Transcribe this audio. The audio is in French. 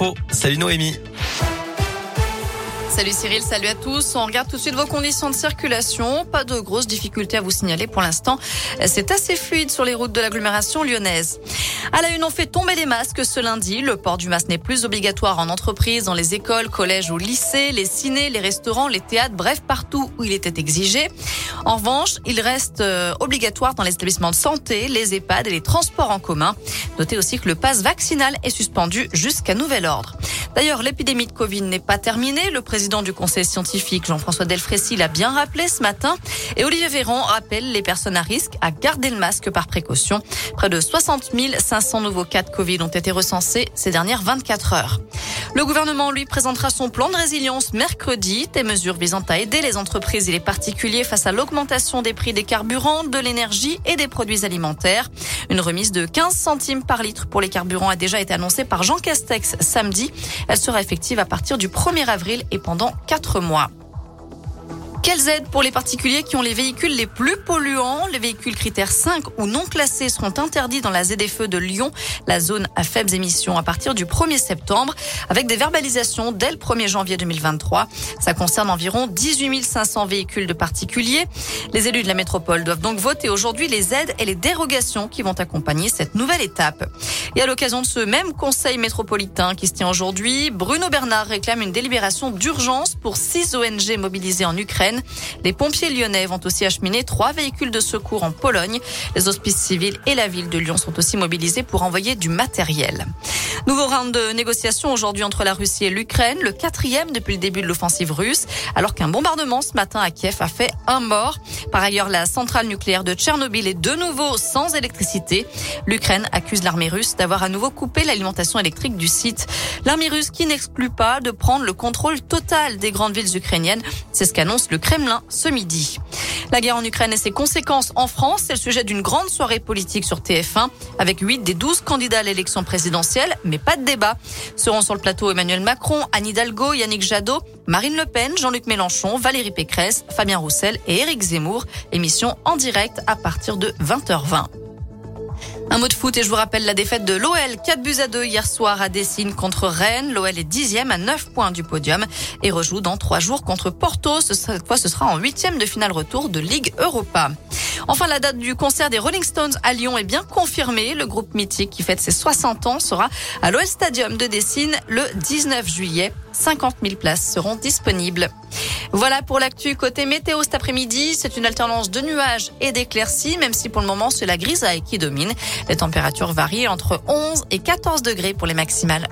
Oh, salut Noémie. Salut Cyril, salut à tous. On regarde tout de suite vos conditions de circulation. Pas de grosses difficultés à vous signaler pour l'instant. C'est assez fluide sur les routes de l'agglomération lyonnaise. À la une, on fait tomber les masques ce lundi. Le port du masque n'est plus obligatoire en entreprise, dans les écoles, collèges ou lycées, les cinés, les restaurants, les théâtres, bref, partout où il était exigé. En revanche, il reste euh, obligatoire dans les établissements de santé, les EHPAD et les transports en commun. Notez aussi que le passe vaccinal est suspendu jusqu'à nouvel ordre. D'ailleurs, l'épidémie de Covid n'est pas terminée. Le président du conseil scientifique, Jean-François Delfrécy, l'a bien rappelé ce matin. Et Olivier Véran rappelle les personnes à risque à garder le masque par précaution. Près de 60 500 nouveaux cas de Covid ont été recensés ces dernières 24 heures. Le gouvernement, lui, présentera son plan de résilience mercredi. Des mesures visant à aider les entreprises et les particuliers face à l'augmentation des prix des carburants, de l'énergie et des produits alimentaires. Une remise de 15 centimes par litre pour les carburants a déjà été annoncée par Jean Castex samedi. Elle sera effective à partir du 1er avril et pendant 4 mois. Quelles aides pour les particuliers qui ont les véhicules les plus polluants? Les véhicules critères 5 ou non classés seront interdits dans la ZFE de Lyon, la zone à faibles émissions, à partir du 1er septembre, avec des verbalisations dès le 1er janvier 2023. Ça concerne environ 18 500 véhicules de particuliers. Les élus de la métropole doivent donc voter aujourd'hui les aides et les dérogations qui vont accompagner cette nouvelle étape. Et à l'occasion de ce même conseil métropolitain qui se tient aujourd'hui, Bruno Bernard réclame une délibération d'urgence pour six ONG mobilisées en Ukraine. Les pompiers lyonnais vont aussi acheminer trois véhicules de secours en Pologne. Les hospices civils et la ville de Lyon sont aussi mobilisés pour envoyer du matériel. Nouveau round de négociations aujourd'hui entre la Russie et l'Ukraine, le quatrième depuis le début de l'offensive russe, alors qu'un bombardement ce matin à Kiev a fait un mort. Par ailleurs, la centrale nucléaire de Tchernobyl est de nouveau sans électricité. L'Ukraine accuse l'armée russe d'avoir à nouveau coupé l'alimentation électrique du site. L'armée russe qui n'exclut pas de prendre le contrôle total des grandes villes ukrainiennes. C'est ce qu'annonce le Kremlin ce midi. La guerre en Ukraine et ses conséquences en France, c'est le sujet d'une grande soirée politique sur TF1 avec 8 des 12 candidats à l'élection présidentielle, mais pas de débat. Seront sur le plateau Emmanuel Macron, Anne Hidalgo, Yannick Jadot, Marine Le Pen, Jean-Luc Mélenchon, Valérie Pécresse, Fabien Roussel et Éric Zemmour. Émission en direct à partir de 20h20. Un mot de foot et je vous rappelle la défaite de l'OL. 4 buts à 2 hier soir à Dessine contre Rennes. L'OL est dixième à 9 points du podium et rejoue dans trois jours contre Porto. Cette fois, ce sera en huitième de finale retour de Ligue Europa. Enfin, la date du concert des Rolling Stones à Lyon est bien confirmée. Le groupe mythique qui fête ses 60 ans sera à l'OL Stadium de Dessine le 19 juillet. 50 000 places seront disponibles. Voilà pour l'actu côté météo cet après-midi. C'est une alternance de nuages et d'éclaircies, même si pour le moment c'est la grisaille qui domine. Les températures varient entre 11 et 14 degrés pour les maximales.